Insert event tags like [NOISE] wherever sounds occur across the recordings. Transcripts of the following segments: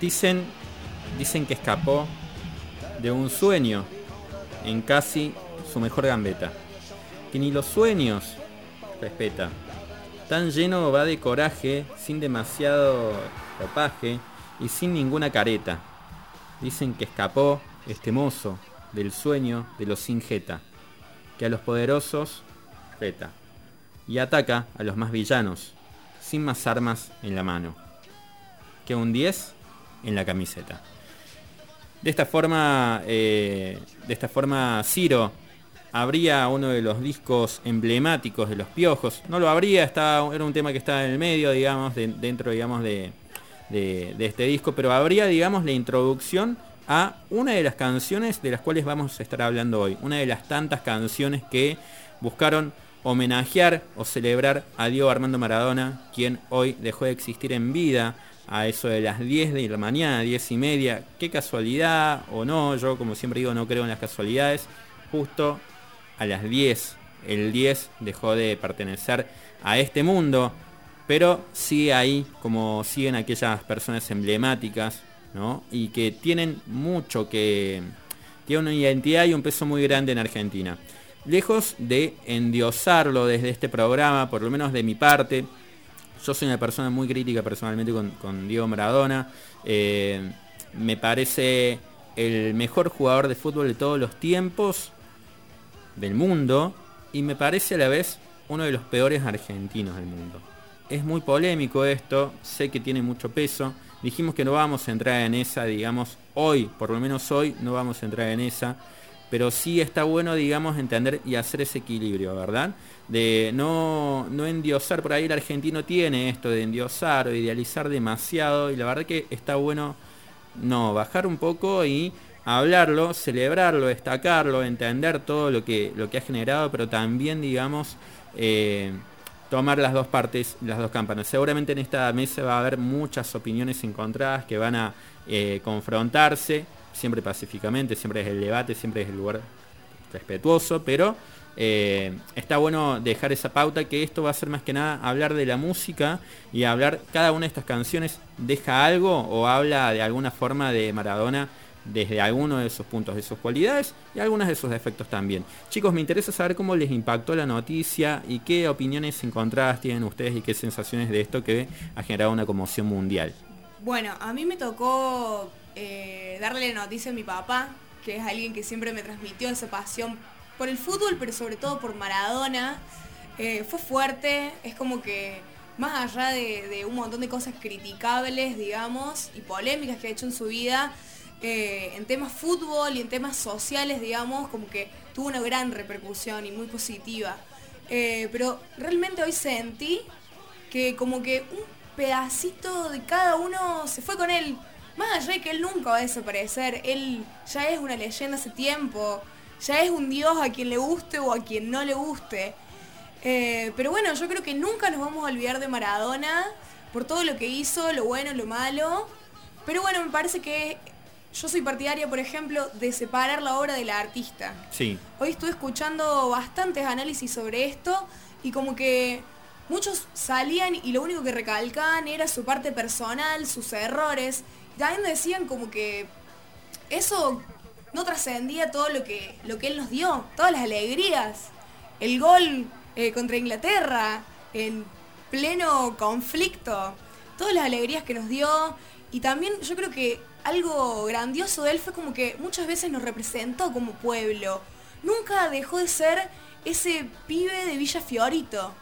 Dicen, dicen que escapó de un sueño en casi su mejor gambeta. Que ni los sueños respeta. Tan lleno va de coraje, sin demasiado ropaje y sin ninguna careta. Dicen que escapó este mozo del sueño de los sin jeta, que a los poderosos reta y ataca a los más villanos, sin más armas en la mano, que un 10 en la camiseta. De esta forma, eh, de esta forma Ciro habría uno de los discos emblemáticos de los piojos. No lo habría, estaba, era un tema que estaba en el medio, digamos, dentro, digamos, de, de, este disco, pero habría, digamos, la introducción a una de las canciones de las cuales vamos a estar hablando hoy. Una de las tantas canciones que buscaron homenajear o celebrar a Diego Armando Maradona, quien hoy dejó de existir en vida a eso de las 10 de la mañana, 10 y media. Qué casualidad o no, yo como siempre digo no creo en las casualidades. Justo a las 10, el 10 dejó de pertenecer a este mundo, pero sigue ahí como siguen aquellas personas emblemáticas, ¿no? Y que tienen mucho que... Tienen una identidad y un peso muy grande en Argentina lejos de endiosarlo desde este programa, por lo menos de mi parte, yo soy una persona muy crítica personalmente con, Diego Maradona. Eh, me parece el mejor jugador de fútbol de todos los tiempos del mundo y me parece a la vez uno de los peores argentinos del mundo. Es muy polémico esto, sé que tiene mucho peso. Dijimos que no vamos a entrar en esa, digamos, hoy, por lo menos hoy, no vamos a entrar en esa pero sí está bueno, digamos, entender y hacer ese equilibrio, ¿verdad? De no, no endiosar, por ahí el argentino tiene esto de endiosar o idealizar demasiado, y la verdad que está bueno, no, bajar un poco y hablarlo, celebrarlo, destacarlo, entender todo lo que, lo que ha generado, pero también, digamos, eh, tomar las dos partes, las dos campanas. Seguramente en esta mesa va a haber muchas opiniones encontradas que van a eh, confrontarse siempre pacíficamente, siempre es el debate, siempre es el lugar respetuoso, pero eh, está bueno dejar esa pauta que esto va a ser más que nada hablar de la música y hablar cada una de estas canciones deja algo o habla de alguna forma de Maradona desde alguno de esos puntos, de sus cualidades y algunos de sus defectos también. Chicos, me interesa saber cómo les impactó la noticia y qué opiniones encontradas tienen ustedes y qué sensaciones de esto que ha generado una conmoción mundial. Bueno, a mí me tocó eh, darle la noticia a mi papá, que es alguien que siempre me transmitió esa pasión por el fútbol, pero sobre todo por Maradona. Eh, fue fuerte, es como que más allá de, un montón de cosas criticables, digamos, y polémicas que ha hecho en su vida, eh, en temas fútbol y en temas sociales, digamos, como que tuvo una gran repercusión y muy positiva. pero realmente hoy sentí que como que un pedacito de cada uno se fue con él más allá de que él nunca va a desaparecer, él ya es una leyenda hace tiempo, ya es un dios a quien le guste o a quien no le guste. Eh, pero bueno, yo creo que nunca nos vamos a olvidar de Maradona por todo lo que hizo, lo bueno, lo malo. Pero bueno, me parece que yo soy partidaria, por ejemplo, de separar la obra de la artista. Sí. Hoy estuve escuchando bastantes análisis sobre esto y como que muchos salían y lo único que recalcaban era su parte personal, sus errores también decían como que eso no trascendía todo lo que, lo que él nos dio, todas las alegrías. El gol eh, contra Inglaterra, en pleno conflicto, todas las alegrías que nos dio. Y también yo creo que algo grandioso de él fue como que muchas veces nos representó como pueblo. Nunca dejó de ser ese pibe de Villa Fiorito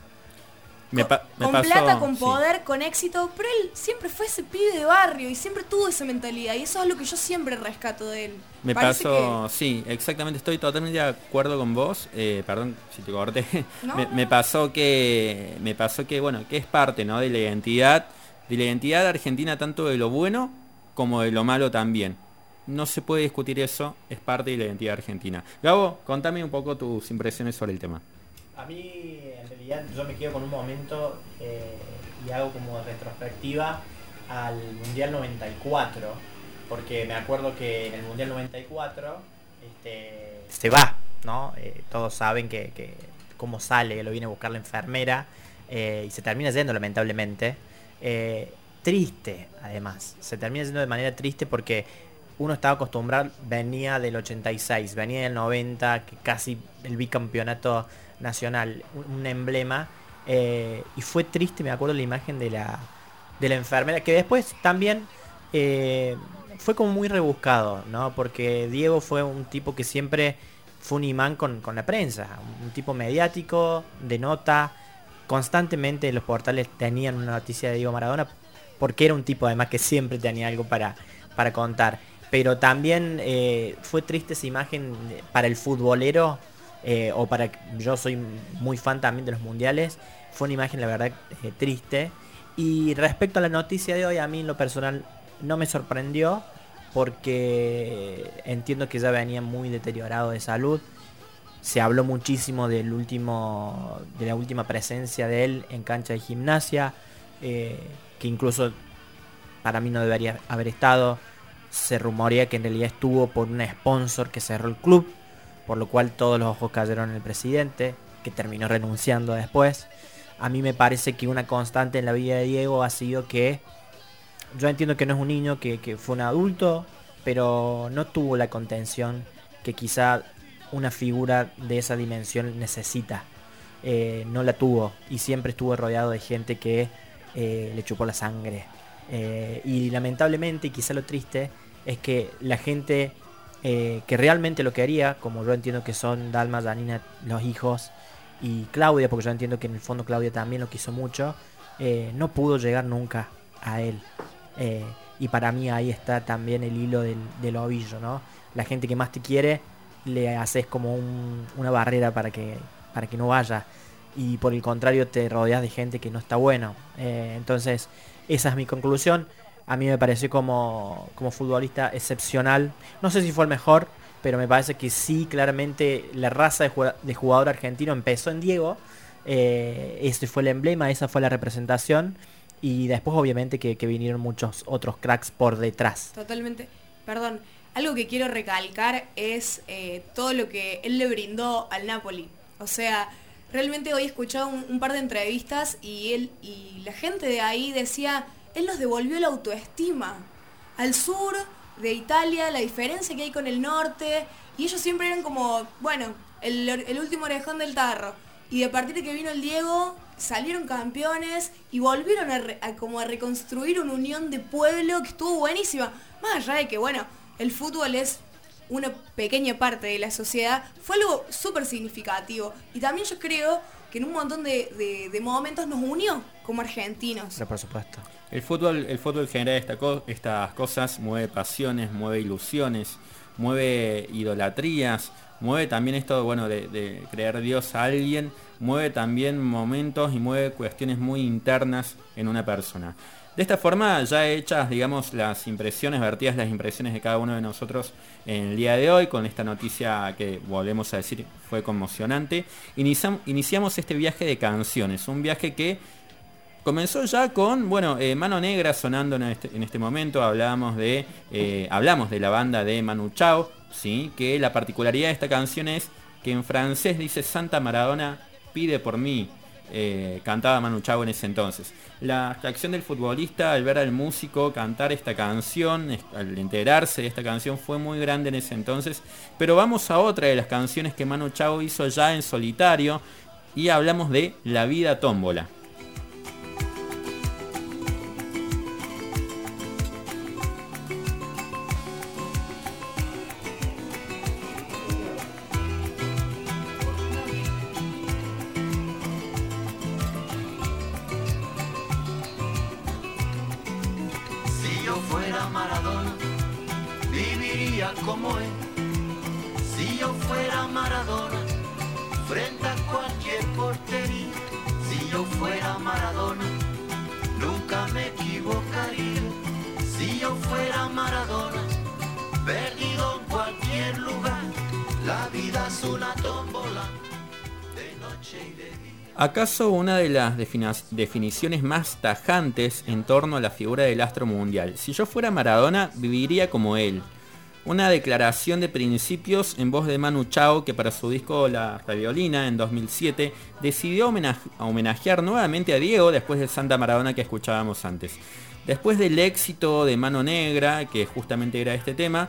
con, plata, con poder, con éxito, pero él siempre fue ese pibe de barrio y siempre tuvo esa mentalidad y eso es lo que yo siempre rescato de él. Me pasó, sí, exactamente, estoy totalmente de acuerdo con vos, eh, perdón si te corté, [LAUGHS] me, pasó que, me pasó que, bueno, que es parte, ¿no? De la identidad, de la identidad argentina tanto de lo bueno como de lo malo también. No se puede discutir eso, es parte de la identidad argentina. Gabo, contame un poco tus impresiones sobre el tema. A mí, en realidad, yo me quedo con un momento eh, y hago como retrospectiva al Mundial 94, porque me acuerdo que en el Mundial 94 este, se va, ¿no? Eh, todos saben que, cómo sale, lo viene a buscar la enfermera eh, y se termina yendo lamentablemente. triste, además. Se termina siendo de manera triste porque uno estaba acostumbrado, venía del 86, venía del 90, que casi el bicampeonato nacional, un, emblema. Eh, y fue triste, me acuerdo la imagen de la, de la enfermera, que después también eh, fue como muy rebuscado, ¿no? Porque Diego fue un tipo que siempre fue un imán con, con la prensa, un tipo mediático, de nota, constantemente los portales tenían una noticia de Diego Maradona, porque era un tipo además que siempre tenía algo para, para contar. Pero también eh, fue triste esa imagen para el futbolero, eh, o para yo soy muy fan también de los mundiales, fue una imagen la verdad eh, triste. Y respecto a la noticia de hoy, a mí en lo personal no me sorprendió, porque entiendo que ya venía muy deteriorado de salud se habló muchísimo del último, de la última presencia de él en cancha de gimnasia, eh, que incluso para mí no debería haber estado. Se rumorea que en realidad estuvo por un sponsor que cerró el club, por lo cual todos los ojos cayeron en el presidente, que terminó renunciando después. A mí me parece que una constante en la vida de Diego ha sido que yo entiendo que no es un niño, que, fue un adulto, pero no tuvo la contención que quizá una figura de esa dimensión necesita. Eh, no la tuvo y siempre estuvo rodeado de gente que eh, le chupó la sangre. Eh, y lamentablemente, y quizá lo triste, es que la gente que realmente lo quería, como yo entiendo que son Dalma, Janina, los hijos, y Claudia, porque yo entiendo que en el fondo Claudia también lo quiso mucho, no pudo llegar nunca a él. y para mí ahí está también el hilo del, del ovillo, ¿no? La gente que más te quiere le haces como una barrera para que, para que no vaya. Y por el contrario te rodeas de gente que no está bueno. Eh, entonces, esa es mi conclusión. A mí me pareció como, como futbolista excepcional. No sé si fue el mejor, pero me parece que sí, claramente la raza de jugador argentino empezó en Diego. Eh, ese fue el emblema, esa fue la representación. Y después obviamente que, que vinieron muchos otros cracks por detrás. Totalmente. Perdón, algo que quiero recalcar es eh, todo lo que él le brindó al Napoli. O sea, realmente hoy he escuchado un, par de entrevistas y él y la gente de ahí decía, él nos devolvió la autoestima. Al sur de Italia, la diferencia que hay con el norte, y ellos siempre eran como, bueno, el, último orejón del tarro. Y de partir de que vino el Diego, salieron campeones y volvieron a, como a reconstruir una unión de pueblo que estuvo buenísima. Más allá de que, bueno, el fútbol es una pequeña parte de la sociedad, fue algo súper significativo. Y también yo creo que en un montón de, momentos nos unió como argentinos. por supuesto. El fútbol, el fútbol genera estas cosas, mueve pasiones, mueve ilusiones, mueve idolatrías, mueve también esto bueno de, de creer Dios a alguien, mueve también momentos y mueve cuestiones muy internas en una persona. De esta forma, ya hechas, digamos, las impresiones, vertidas las impresiones de cada uno de nosotros en el día de hoy, con esta noticia que volvemos a decir fue conmocionante, iniciamos este viaje de canciones, un viaje que comenzó ya con, bueno, eh, Mano Negra sonando en este, en este momento, hablábamos de, eh, hablamos de la banda de Manu Chao, ¿sí? que la particularidad de esta canción es que en francés dice Santa Maradona pide por mí, eh, cantaba Manu Chao en ese entonces. La acción del futbolista al ver al músico cantar esta canción, al enterarse de esta canción, fue muy grande en ese entonces. Pero vamos a otra de las canciones que Manu Chao hizo ya en solitario y hablamos de La vida tómbola. ¿Acaso una de las definiciones más tajantes en torno a la figura del astro mundial? Si yo fuera Maradona, viviría como él. Una declaración de principios en voz de Manu Chao que para su disco La Raviolina en 2007 decidió homenajear nuevamente a Diego después de Santa Maradona que escuchábamos antes. Después del éxito de Mano Negra, que justamente era este tema,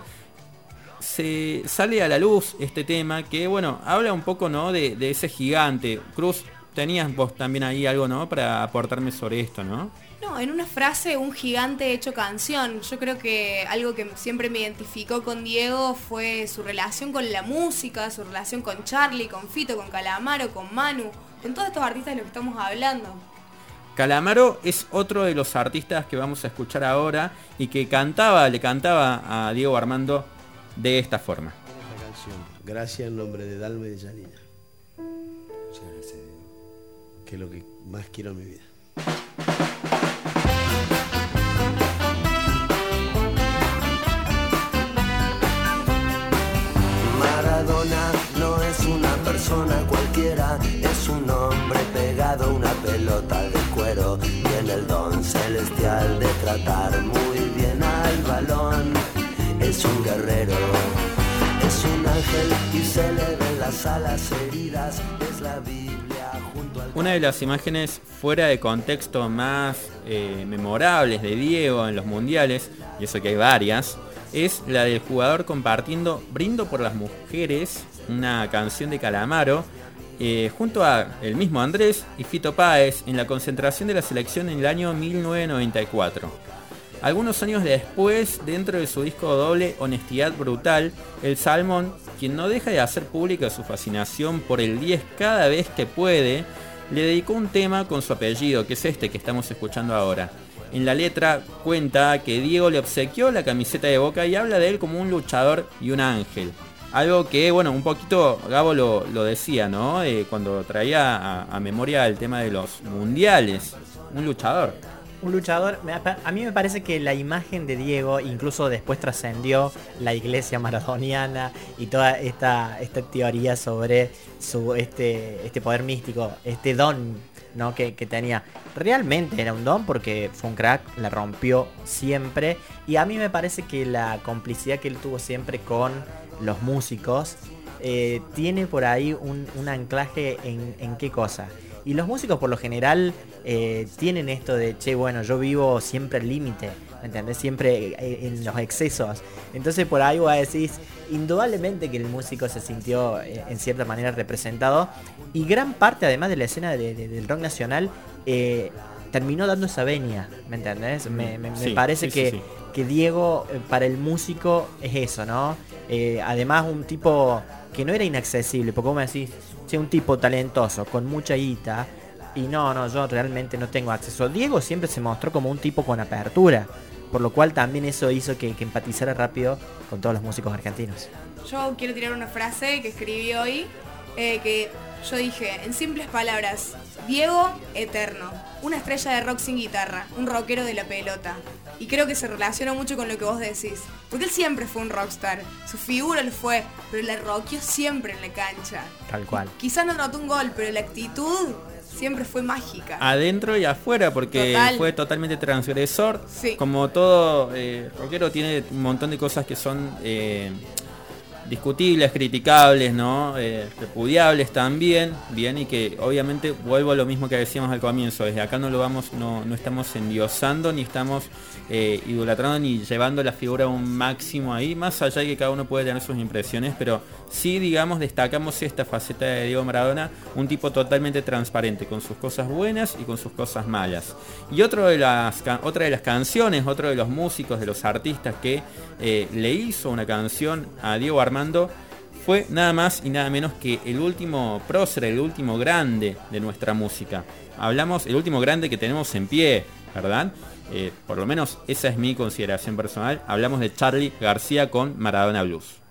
se sale a la luz este tema que, bueno, habla un poco, ¿no? De, de ese gigante. Cruz, tenías vos también ahí algo, ¿no? Para aportarme sobre esto, ¿no? No, en una frase, un gigante hecho canción. Yo creo que algo que siempre me identificó con Diego fue su relación con la música, su relación con Charlie, con Fito, con Calamaro, con Manu, con todos estos artistas de los que estamos hablando. Calamaro es otro de los artistas que vamos a escuchar ahora y que cantaba, le cantaba a Diego Armando de esta forma. Gracias en nombre de Dalma y de Janina. Que es lo que más quiero en mi vida. Maradona no es una persona cualquiera, es un hombre pegado a una pelota de cuero. Tiene el don celestial de tratar muy bien al balón. Es un guerrero, es un ángel y se le ven las alas heridas. Es la Biblia. Una de las imágenes fuera de contexto más eh, memorables de Diego en los mundiales, y eso que hay varias, es la del jugador compartiendo Brindo por las Mujeres, una canción de Calamaro, eh, junto a el mismo Andrés y Fito Páez en la concentración de la selección en el año 1994. Algunos años después, dentro de su disco doble Honestidad Brutal, el Salmón, quien no deja de hacer pública su fascinación por el 10 cada vez que puede, le dedicó un tema con su apellido, que es este que estamos escuchando ahora. En la letra cuenta que Diego le obsequió la camiseta de Boca y habla de él como un luchador y un ángel. Algo que, bueno, un poquito Gabo lo, lo decía, ¿no? Eh, cuando traía a, a memoria el tema de los mundiales. Un luchador. Un luchador. A mí me parece que la imagen de Diego incluso después trascendió la iglesia maradoniana y toda esta, esta teoría sobre su este, este poder místico, este don ¿no? que, que tenía. Realmente era un don porque fue un crack, la rompió siempre. Y a mí me parece que la complicidad que él tuvo siempre con los músicos eh, tiene por ahí un, anclaje en qué cosa. Y los músicos por lo general eh, tienen esto de, che, bueno, yo vivo siempre al límite, ¿me entendés? Siempre eh, en los excesos. Entonces por ahí vos decís, indudablemente que el músico se sintió eh, en cierta manera representado. Y gran parte además de la escena de- de- del rock nacional eh, terminó dando esa venia, ¿me entendés? Me, me- me Sí, parece sí, que, sí. que Diego para el músico es eso, ¿no? Eh, además un tipo que no era inaccesible, porque vos me decís, che, un tipo talentoso, con mucha guita, y no, no, yo realmente no tengo acceso. Diego siempre se mostró como un tipo con apertura, por lo cual también eso hizo que, que empatizara rápido con todos los músicos argentinos. Yo quiero tirar una frase que escribí hoy, eh, que yo dije, en simples palabras, Diego Eterno, una estrella de rock sin guitarra, un rockero de la pelota. Y creo que se relaciona mucho con lo que vos decís, porque él siempre fue un rockstar, su figura lo fue, pero la rockeó siempre en la cancha. Tal cual. Quizás no anotó un gol, pero la actitud siempre fue mágica. Adentro y afuera, porque Total. fue totalmente transgresor. Sí. Como todo eh, rockero tiene un montón de cosas que son eh, discutibles, criticables, ¿no? Eh, repudiables también, bien, y que obviamente vuelvo a lo mismo que decíamos al comienzo, desde acá no lo vamos, no, no estamos endiosando, ni estamos eh, idolatrando, ni llevando la figura a un máximo ahí, más allá de que cada uno puede tener sus impresiones, pero sí, digamos, destacamos esta faceta de Diego Maradona, un tipo totalmente transparente, con sus cosas buenas y con sus cosas malas. Y otro de las, otra de las canciones, otro de los músicos, de los artistas que eh, le hizo una canción a Diego Armando, fue nada más y nada menos que el último prócer, el último grande de nuestra música. Hablamos, el último grande que tenemos en pie, ¿verdad? Eh, por lo menos esa es mi consideración personal. Hablamos de Charlie García con Maradona Blues.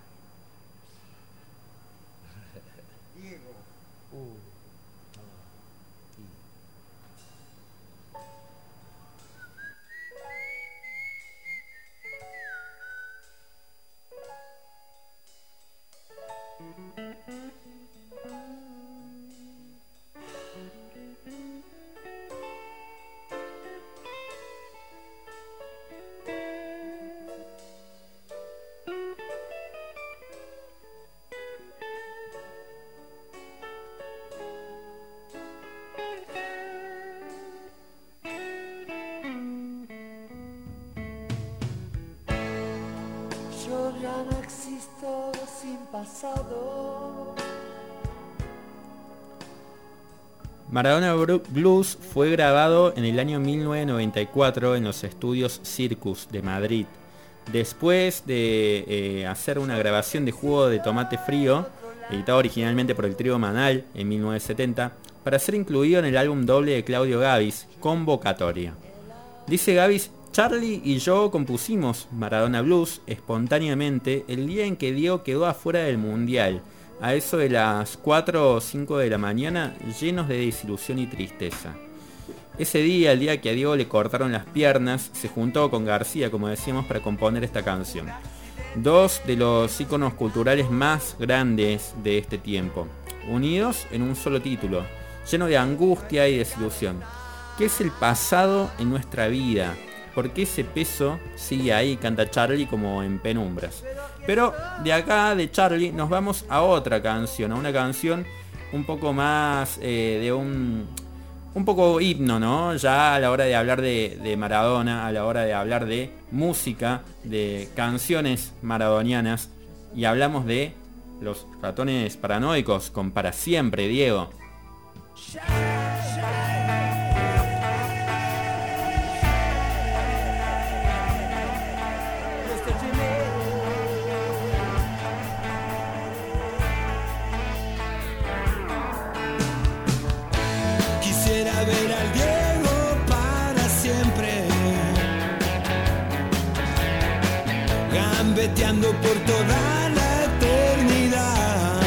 Ya no sin pasado. Maradona Blues fue grabado en el año 1994 en los estudios Circus de Madrid. Después de eh, hacer una grabación de jugo de tomate frío, editado originalmente por el trío Manal en 1970, para ser incluido en el álbum doble de Claudio Gavis, Convocatoria. Dice Gavis, Charlie y yo compusimos Maradona Blues espontáneamente el día en que Diego quedó afuera del Mundial, a eso de las 4 o 5 de la mañana, llenos de desilusión y tristeza. Ese día, el día que a Diego le cortaron las piernas, se juntó con García, como decíamos, para componer esta canción. Dos de los íconos culturales más grandes de este tiempo, unidos en un solo título, lleno de angustia y desilusión. ¿Qué es el pasado en nuestra vida? ¿Por qué ese peso sigue ahí? Canta Charlie como en penumbras. Pero de acá, de Charlie, nos vamos a otra canción, a una canción un poco más eh, de un, un poco himno, ¿no? Ya a la hora de hablar de, de Maradona, a la hora de hablar de música, de canciones maradonianas, y hablamos de los ratones paranoicos con Para Siempre, Diego. Por toda la eternidad.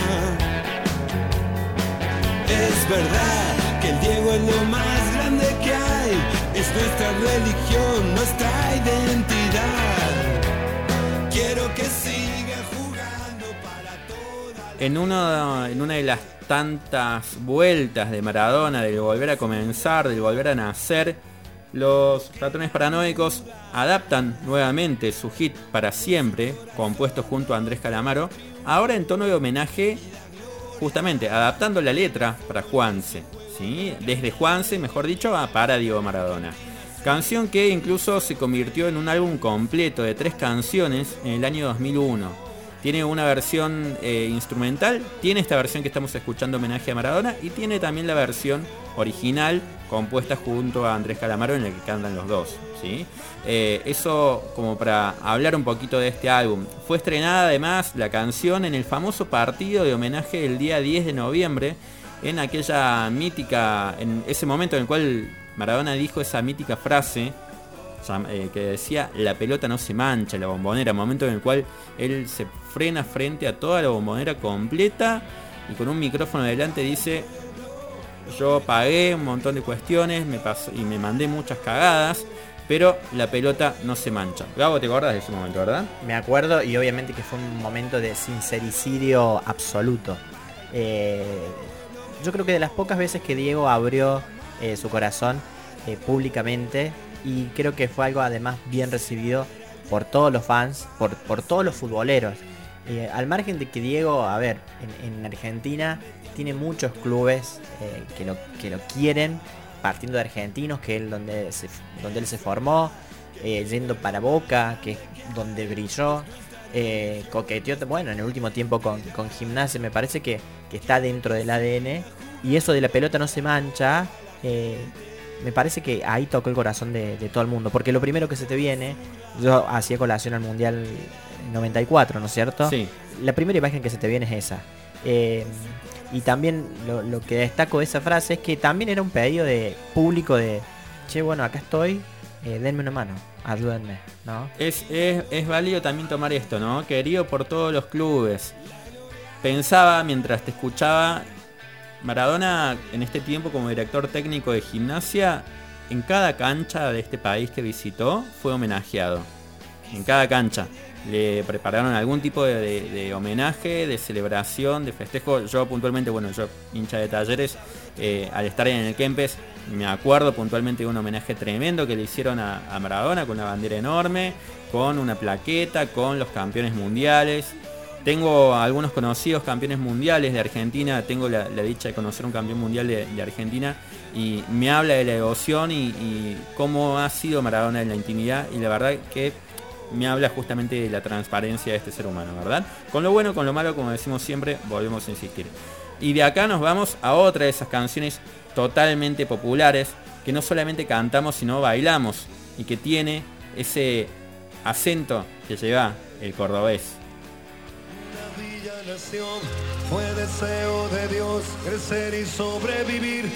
Es verdad que el Diego es lo más grande que hay. Es nuestra religión, nuestra identidad. Quiero que siga jugando para toda la En una, en una de las tantas vueltas de Maradona, del volver a comenzar, del volver a nacer, los ratones paranoicos adaptan nuevamente su hit para siempre, compuesto junto a Andrés Calamaro, ahora en tono de homenaje, justamente adaptando la letra para Juanse, ¿sí? desde Juanse, mejor dicho, a para Diego Maradona. Canción que incluso se convirtió en un álbum completo de tres canciones en el año 2001. Tiene una versión eh, instrumental, tiene esta versión que estamos escuchando homenaje a Maradona y tiene también la versión original compuesta junto a Andrés Calamaro en la que cantan los dos. ¿sí? Eh, eso como para hablar un poquito de este álbum. Fue estrenada además la canción en el famoso partido de homenaje el día 10 de noviembre en aquella mítica, en ese momento en el cual Maradona dijo esa mítica frase eh, que decía la pelota no se mancha, la bombonera, momento en el cual él se frena frente a toda la bombonera completa y con un micrófono delante dice yo pagué un montón de cuestiones me pasó- y me mandé muchas cagadas, pero la pelota no se mancha. Gabo, te acordás de ese momento, ¿verdad? Me acuerdo y obviamente que fue un momento de sincericidio absoluto. Eh, yo creo que de las pocas veces que Diego abrió eh, su corazón eh, públicamente y creo que fue algo además bien recibido por todos los fans, por, por todos los futboleros. Al margen de que Diego, a ver, en Argentina tiene muchos clubes eh, que, lo, que lo quieren, partiendo de argentinos, que él donde, se, donde él se formó, eh, yendo para Boca, que es donde brilló, eh, coqueteó, bueno, en el último tiempo con, con Gimnasia, me parece que, que está dentro del ADN, y eso de la pelota no se mancha, eh, me parece que ahí tocó el corazón de, de todo el mundo, porque lo primero que se te viene, yo hacía colación al Mundial 94, ¿no es cierto? Sí. La primera imagen que se te viene es esa. Eh, y también lo, que destaco de esa frase es que también era un pedido de público de, che, bueno, acá estoy, eh, denme una mano, ayúdenme, ¿no? Es válido también tomar esto, ¿no? Querido por todos los clubes. Pensaba mientras te escuchaba, Maradona en este tiempo como director técnico de gimnasia, en cada cancha de este país que visitó fue homenajeado. En cada cancha. Le prepararon algún tipo de, homenaje, de celebración, de festejo. Yo puntualmente, bueno, yo hincha de talleres, eh, al estar en el Kempes, me acuerdo puntualmente de un homenaje tremendo que le hicieron a, Maradona con una bandera enorme, con una plaqueta, con los campeones mundiales. Tengo algunos conocidos campeones mundiales de Argentina, tengo la, dicha de conocer un campeón mundial de, Argentina y me habla de la devoción y cómo ha sido Maradona en la intimidad y la verdad que me habla justamente de la transparencia de este ser humano, ¿verdad? Con lo bueno, con lo malo, como decimos siempre, volvemos a insistir. Y de acá nos vamos a otra de esas canciones totalmente populares que no solamente cantamos sino bailamos y que tiene ese acento que lleva el cordobés. Fue deseo de Dios crecer y sobrevivir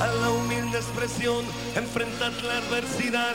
a la humilde expresión, enfrentar la adversidad,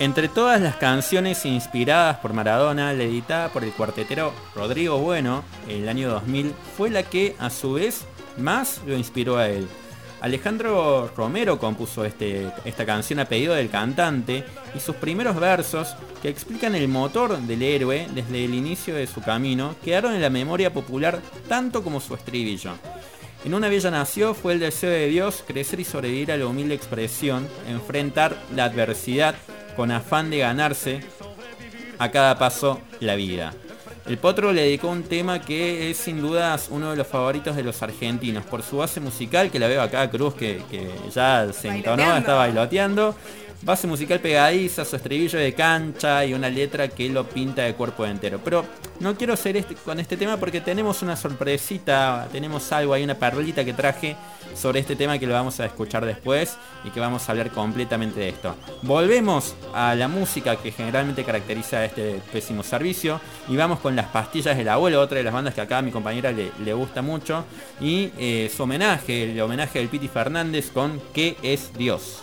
Entre todas las canciones inspiradas por Maradona, la editada por el cuartetero Rodrigo Bueno en el año 2000 fue la que a su vez más lo inspiró a él. Alejandro Romero compuso este, esta canción a pedido del cantante y sus primeros versos, que explican el motor del héroe desde el inicio de su camino, quedaron en la memoria popular tanto como su estribillo. En una villa nació fue el deseo de Dios crecer y sobrevivir a la humilde expresión, enfrentar la adversidad con afán de ganarse a cada paso la vida. El Potro le dedicó un tema que es sin dudas uno de los favoritos de los argentinos, por su base musical, que la veo acá Cruz, que, que ya se entonó, está bailoteando. Base musical pegadiza, su estribillo de cancha y una letra que lo pinta de cuerpo entero. Pero no quiero hacer este, con este tema porque tenemos una sorpresita, tenemos algo ahí, una perlita que traje sobre este tema que lo vamos a escuchar después y que vamos a hablar completamente de esto. Volvemos a la música que generalmente caracteriza este pésimo servicio y vamos con las pastillas del abuelo, otra de las bandas que acá a mi compañera le, le gusta mucho y eh, su homenaje, el homenaje del Piti Fernández con ¿Qué es Dios?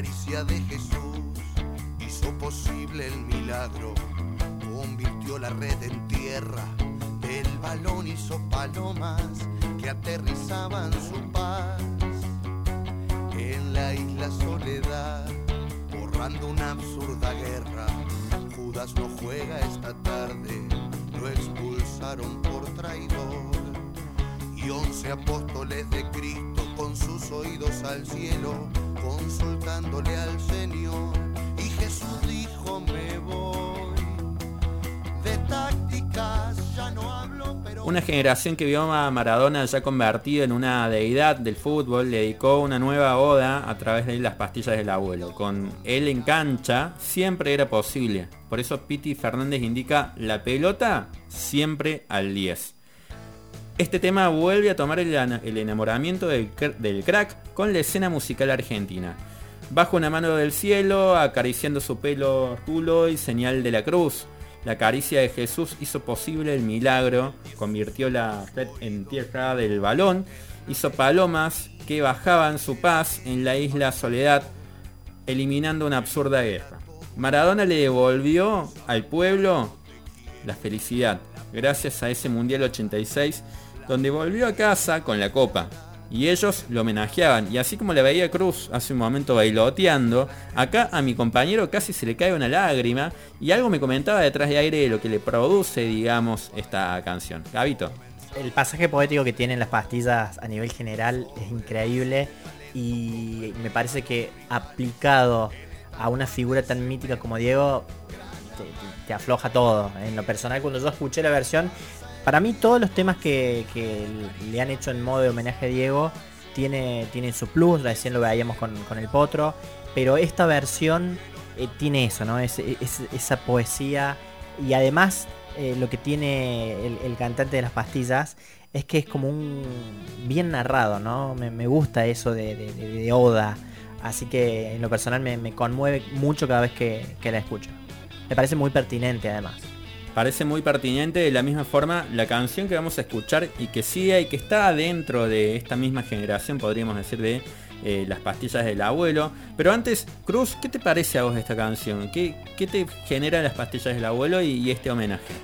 Caricia de Jesús hizo posible el milagro, convirtió la red en tierra, el balón hizo palomas que aterrizaban su paz en la isla soledad, borrando una absurda guerra. Judas no juega esta tarde, lo expulsaron por traidor. Y once apóstoles de Cristo con sus oídos al cielo, consultándole al Señor. Y Jesús dijo, me voy. De tácticas ya no hablo, pero... Una generación que vio a Maradona ya convertido en una deidad del fútbol le dedicó una nueva oda a través de las pastillas del abuelo. Con él en cancha siempre era posible. Por eso Piti Fernández indica la pelota siempre al 10. Este tema vuelve a tomar el, enamoramiento del crack con la escena musical argentina. Bajo una mano del cielo, acariciando su pelo rulo y señal de la cruz. La caricia de Jesús hizo posible el milagro, convirtió la red en tierra del balón, hizo palomas que bajaban su paz en la isla Soledad, eliminando una absurda guerra. Maradona le devolvió al pueblo la felicidad, gracias a ese Mundial 86, donde volvió a casa con la copa. Y ellos lo homenajeaban. Y así como le veía Cruz hace un momento bailoteando, acá a mi compañero casi se le cae una lágrima. Y algo me comentaba detrás de aire de lo que le produce, digamos, esta canción. Gabito. El pasaje poético que tienen las pastillas a nivel general es increíble y me parece que aplicado a una figura tan mítica como Diego te afloja todo. En lo personal cuando yo escuché la versión, para mí todos los temas que, le han hecho en modo de homenaje a Diego tiene, tienen su plus, recién lo veíamos con, con el potro, pero esta versión eh, tiene eso, ¿no? Es, es- esa poesía y además eh, lo que tiene el, cantante de las pastillas es que es como un bien narrado, ¿no? Me, me gusta eso de, de- de- de Oda. Así que en lo personal me, me conmueve mucho cada vez que, que la escucho. Me parece muy pertinente además. Parece muy pertinente de la misma forma la canción que vamos a escuchar y que sigue y que está dentro de esta misma generación, podríamos decir, de eh, las pastillas del abuelo. Pero antes, Cruz, ¿qué te parece a vos esta canción? ¿Qué, qué te genera las pastillas del abuelo y, este homenaje?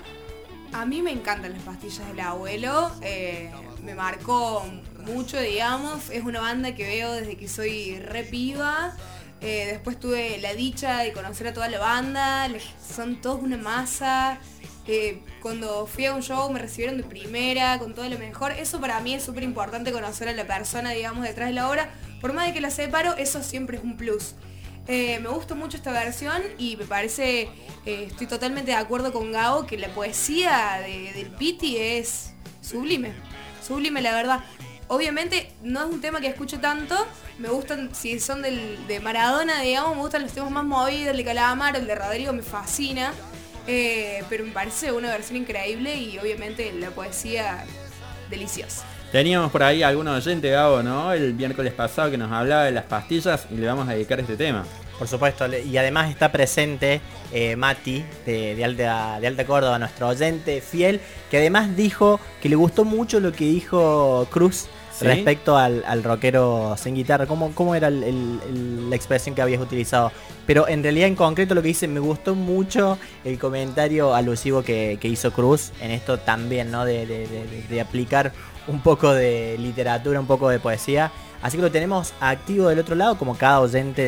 A mí me encantan las pastillas del abuelo, eh, me marcó mucho, digamos, es una banda que veo desde que soy re piba. Eh, después tuve la dicha de conocer a toda la banda, son todos una masa. Eh, cuando fui a un show me recibieron de primera, con todo lo mejor. Eso para mí es súper importante conocer a la persona, digamos, detrás de la obra. Por más de que la separo, eso siempre es un plus. Eh, me gusta mucho esta versión y me parece, estoy totalmente de acuerdo con Gabo que la poesía de- del Piti es sublime, sublime la verdad. Obviamente no es un tema que escucho tanto, me gustan, si son del, de Maradona, digamos, me gustan los temas más movidos, el de Calamar, el de Rodrigo me fascina, eh, pero me parece una versión increíble y obviamente la poesía deliciosa. Teníamos por ahí algún oyente, Gabo, ¿no? El miércoles pasado que nos hablaba de las pastillas y le vamos a dedicar este tema. Por supuesto, y además está presente eh, Mati de, de Alta, de Alta Córdoba, nuestro oyente fiel, que además dijo que le gustó mucho lo que dijo Cruz Respecto al, al rockero sin guitarra. ¿Cómo, cómo era la expresión que habías utilizado? Pero en realidad, en concreto, lo que dice, me gustó mucho el comentario alusivo que, que hizo Cruz en esto también, ¿no? De, de- aplicar un poco de literatura, un poco de poesía. Así que lo tenemos activo del otro lado, como cada oyente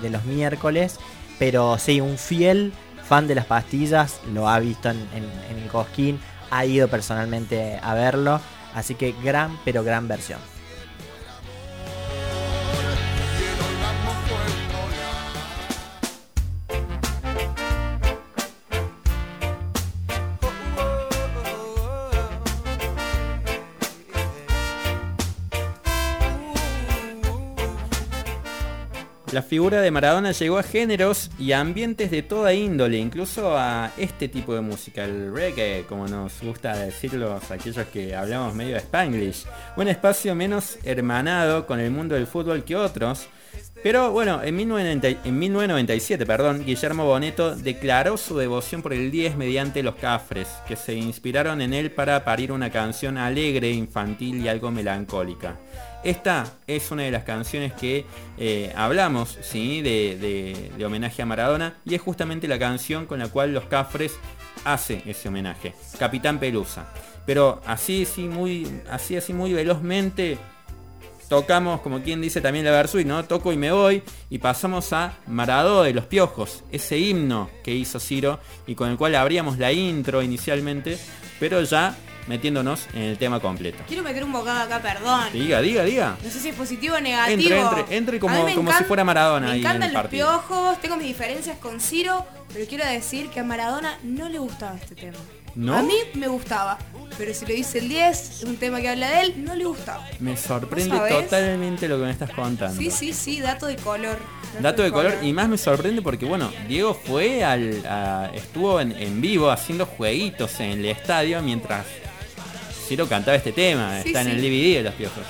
de los miércoles. Pero sí, un fiel fan de las pastillas, lo ha visto en, en- en el Cosquín, ha ido personalmente a verlo. Así que gran, pero gran versión. La figura de Maradona llegó a géneros y a ambientes de toda índole, incluso a este tipo de música, el reggae, como nos gusta decirlo aquellos que hablamos medio de spanglish. Un espacio menos hermanado con el mundo del fútbol que otros. Pero bueno, en 1990 en 1997, perdón, Guillermo Boneto declaró su devoción por el 10 mediante los Cafres, que se inspiraron en él para parir una canción alegre, infantil y algo melancólica. Esta es una de las canciones que eh, hablamos, ¿sí? De, homenaje a Maradona, y es justamente la canción con la cual los Cafres hace ese homenaje, Capitán Pelusa. Pero así, sí, muy, así, así, muy velozmente, tocamos, como quien dice también la Versuit, ¿no? Toco y me voy y pasamos a Maradó de los Piojos, ese himno que hizo Ciro y con el cual abríamos la intro inicialmente, pero ya metiéndonos en el tema completo. Quiero meter un bocado acá, perdón. Diga, diga, diga. No sé si es positivo o negativo. Entre, entre, entre como- como si fuera Maradona Me ahí en el los partido. piojos, tengo mis diferencias con Ciro, pero quiero decir que a Maradona no le gustaba este tema. ¿No? A mí me gustaba, pero si le dice el 10, un tema que habla de él, no le gustaba. Me sorprende totalmente lo que me estás contando. Sí, sí, sí, dato de color. Dato de color y más me sorprende porque bueno, Diego fue al a- estuvo en, en vivo haciendo jueguitos en el estadio mientras Ciro cantaba este tema, Sí, está en el DVD de los piojos.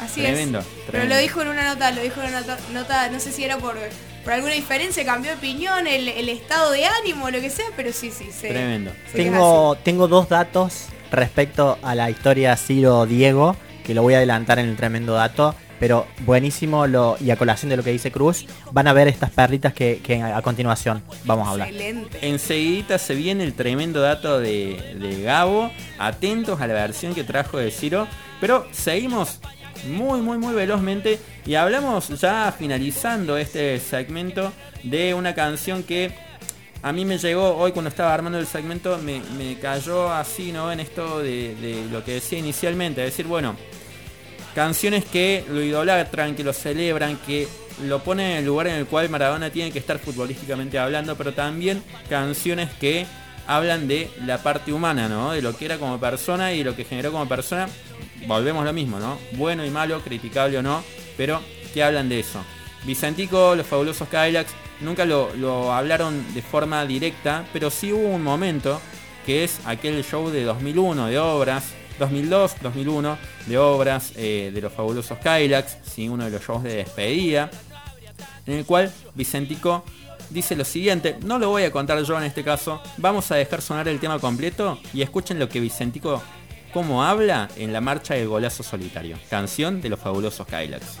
Así tremendo, es. Pero tremendo. lo dijo en una nota, lo dijo en una nota, nota, no sé si era por, por alguna diferencia, cambió de opinión, el, el estado de ánimo, lo que sea, pero sí, sí, sí. Tremendo. Tengo, tengo dos datos respecto a la historia Ciro-Diego, que lo voy a adelantar en el tremendo dato, pero buenísimo lo, y a colación de lo que dice Cruz, van a ver estas perritas que, que a continuación vamos a hablar. Excelente. Enseguidita se viene el tremendo dato de, de Gabo. Atentos a la versión que trajo de Ciro. Pero seguimos muy, muy, muy velozmente. Y hablamos ya finalizando este segmento de una canción que a mí me llegó hoy cuando estaba armando el segmento. Me, me cayó así, ¿no? En esto de, de lo que decía inicialmente. Es decir, bueno, canciones que lo idolatran, que lo celebran, que lo ponen en el lugar en el cual Maradona tiene que estar futbolísticamente hablando, pero también canciones que hablan de la parte humana, ¿no? De lo que era como persona y lo que generó como persona. Volvemos a lo mismo, ¿no? Bueno y malo, criticable o no, pero que hablan de eso. Vicentico, los fabulosos Cadillacs, nunca lo, lo hablaron de forma directa, pero sí hubo un momento que es aquel show de 2001 de obras, 2002, 2001 de obras eh, de los fabulosos Cadillacs, ¿sí? uno de los shows de despedida, en el cual Vicentico dice lo siguiente, no lo voy a contar yo en este caso, vamos a dejar sonar el tema completo y escuchen lo que Vicentico cómo habla en la marcha del golazo solitario, canción de los fabulosos Kylax.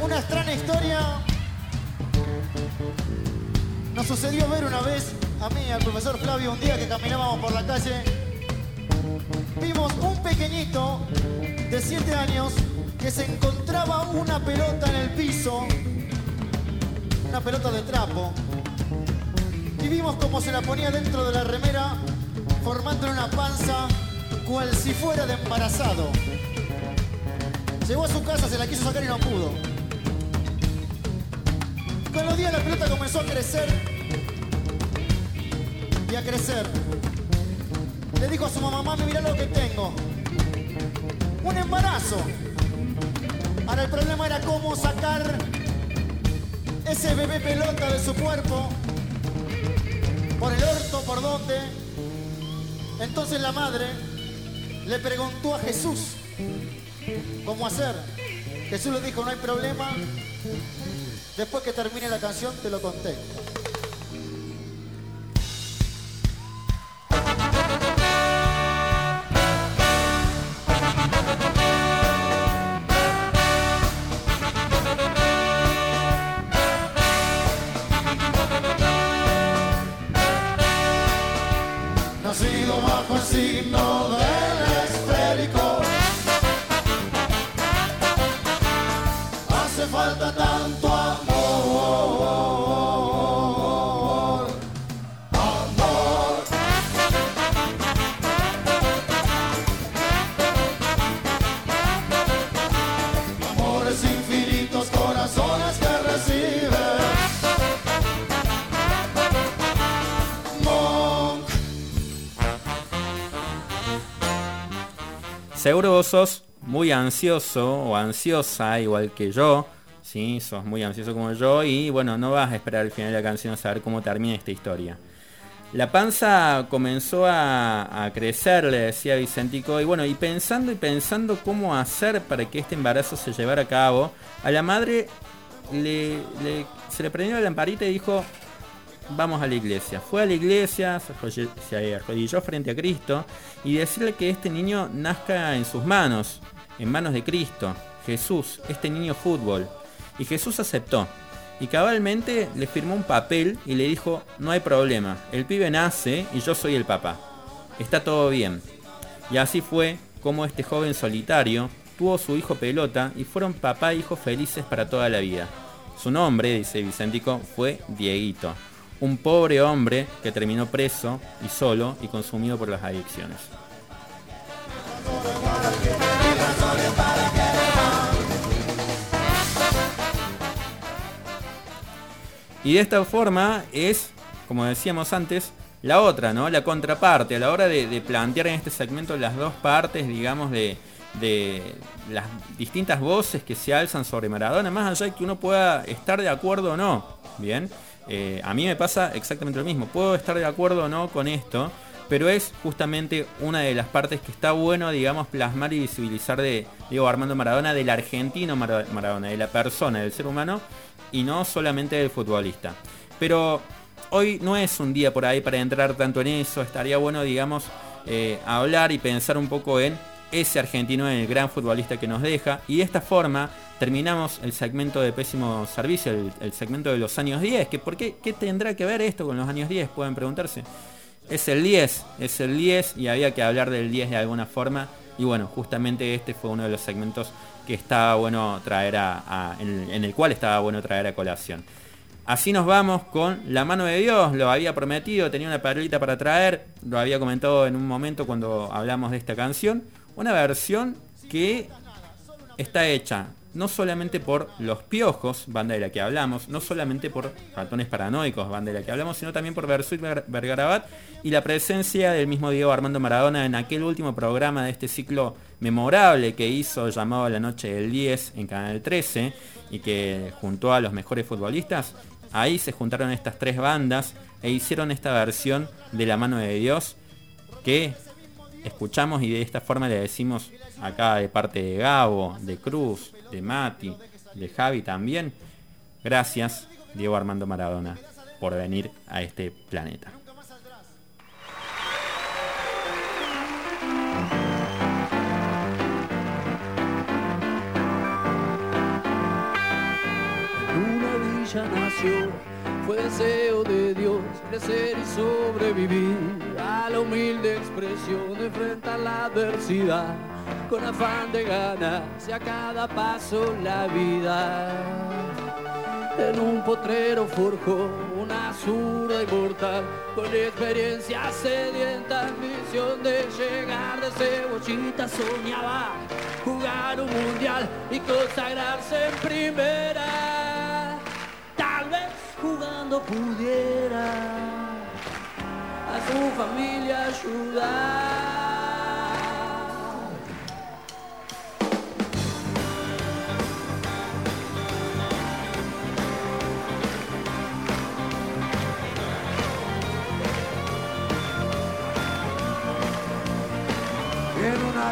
Una extraña historia nos sucedió ver una vez a mí, al profesor Flavio, un día que caminábamos por la calle. Vimos un pequeñito de 7 años que se encontraba una pelota en el piso, una pelota de trapo. Y vimos cómo se la ponía dentro de la remera, formando una panza cual si fuera de embarazado. Llegó a su casa, se la quiso sacar y no pudo. Con los días la pelota comenzó a crecer a crecer. Le dijo a su mamá, mami, mira lo que tengo. Un embarazo. Ahora el problema era cómo sacar ese bebé pelota de su cuerpo. Por el orto, por dónde. Entonces la madre le preguntó a Jesús cómo hacer. Jesús le dijo, no hay problema. Después que termine la canción te lo conté. Seguro vos sos muy ansioso o ansiosa, igual que yo, ¿sí? Sos muy ansioso como yo y bueno, no vas a esperar al final de la canción a saber cómo termina esta historia. La panza comenzó a, crecer, le decía Vicentico, y bueno, y pensando y pensando cómo hacer para que este embarazo se llevara a cabo, a la madre le- se le prendió la lamparita y dijo, vamos a la iglesia. Fue a la iglesia, se arrodilló frente a Cristo y decirle que este niño nazca en sus manos, en manos de Cristo, Jesús, este niño fútbol. Y Jesús aceptó. Y cabalmente le firmó un papel y le dijo, no hay problema, el pibe nace y yo soy el papá. Está todo bien. Y así fue como este joven solitario tuvo su hijo pelota y fueron papá e hijo felices para toda la vida. Su nombre, dice Vicentico, fue Dieguito, un pobre hombre que terminó preso y solo y consumido por las adicciones. Y de esta forma es, como decíamos antes, la otra, ¿no? La contraparte, a la hora de, plantear en este segmento las dos partes, digamos, de, de las distintas voces que se alzan sobre Maradona, más allá de que uno pueda estar de acuerdo o no, ¿bien? Eh, a mí me pasa exactamente lo mismo, puedo estar de acuerdo o no con esto, pero es justamente una de las partes que está bueno, digamos, plasmar y visibilizar de Diego Armando Maradona, del argentino Mara- Maradona, de la persona, del ser humano, y no solamente del futbolista. Pero hoy no es un día por ahí para entrar tanto en eso, estaría bueno, digamos, eh, hablar y pensar un poco en ese argentino, en el gran futbolista que nos deja, y de esta forma terminamos el segmento de pésimo servicio, el, segmento de los años 10, que ¿por qué, qué tendrá que ver esto con los años 10? Pueden preguntarse. Es el 10, es el 10 y había que hablar del 10 de alguna forma. Y bueno, justamente este fue uno de los segmentos que estaba bueno traer a, en el cual estaba bueno traer a colación. Así nos vamos con La mano de Dios, lo había prometido, tenía una perlita para traer, lo había comentado en un momento cuando hablamos de esta canción. Una versión que está hecha no solamente por Los Piojos, banda de la que hablamos, no solamente por Ratones Paranoicos, banda de la que hablamos, sino también por Versuit Ver- Vergarabat y la presencia del mismo Diego Armando Maradona en aquel último programa de este ciclo memorable que hizo llamado La Noche del 10 en Canal 13 y que juntó a los mejores futbolistas. Ahí se juntaron estas tres bandas e hicieron esta versión de La Mano de Dios que escuchamos y de esta forma le decimos acá de parte de Gabo, de Cruz, de Mati, de Javi también, Gracias, Diego Armando Maradona, por venir a este planeta. Fue deseo de Dios crecer y sobrevivir a la humilde expresión de enfrentar la adversidad con afán de ganarse a cada paso la vida. En un potrero forjó una zurda inmortal con experiencia sedienta, ambición de llegar de cebollita soñaba jugar un mundial y consagrarse en primera. Jugando pudiera a su familia ayudar. En una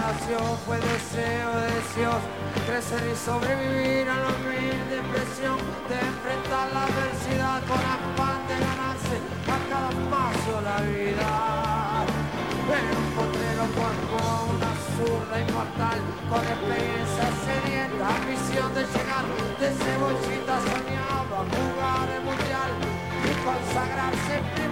nació, fue deseo de Dios crecer y sobrevivir a la humilde presión de enfrentar la adversidad con afán de ganarse a cada paso la vida. En un potrero forjó una zurda inmortal con experiencia sedienta, ambición de llegar de cebollita soñaba jugar el mundial y consagrarse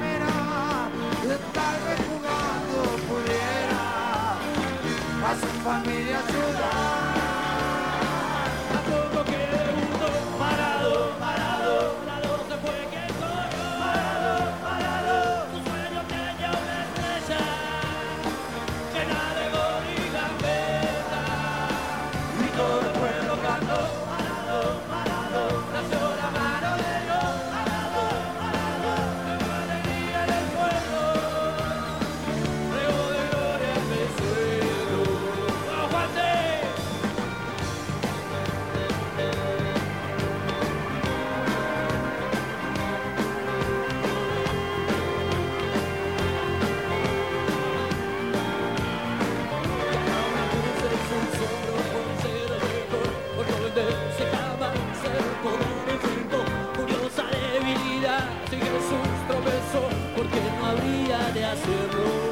porque no habría de hacerlo.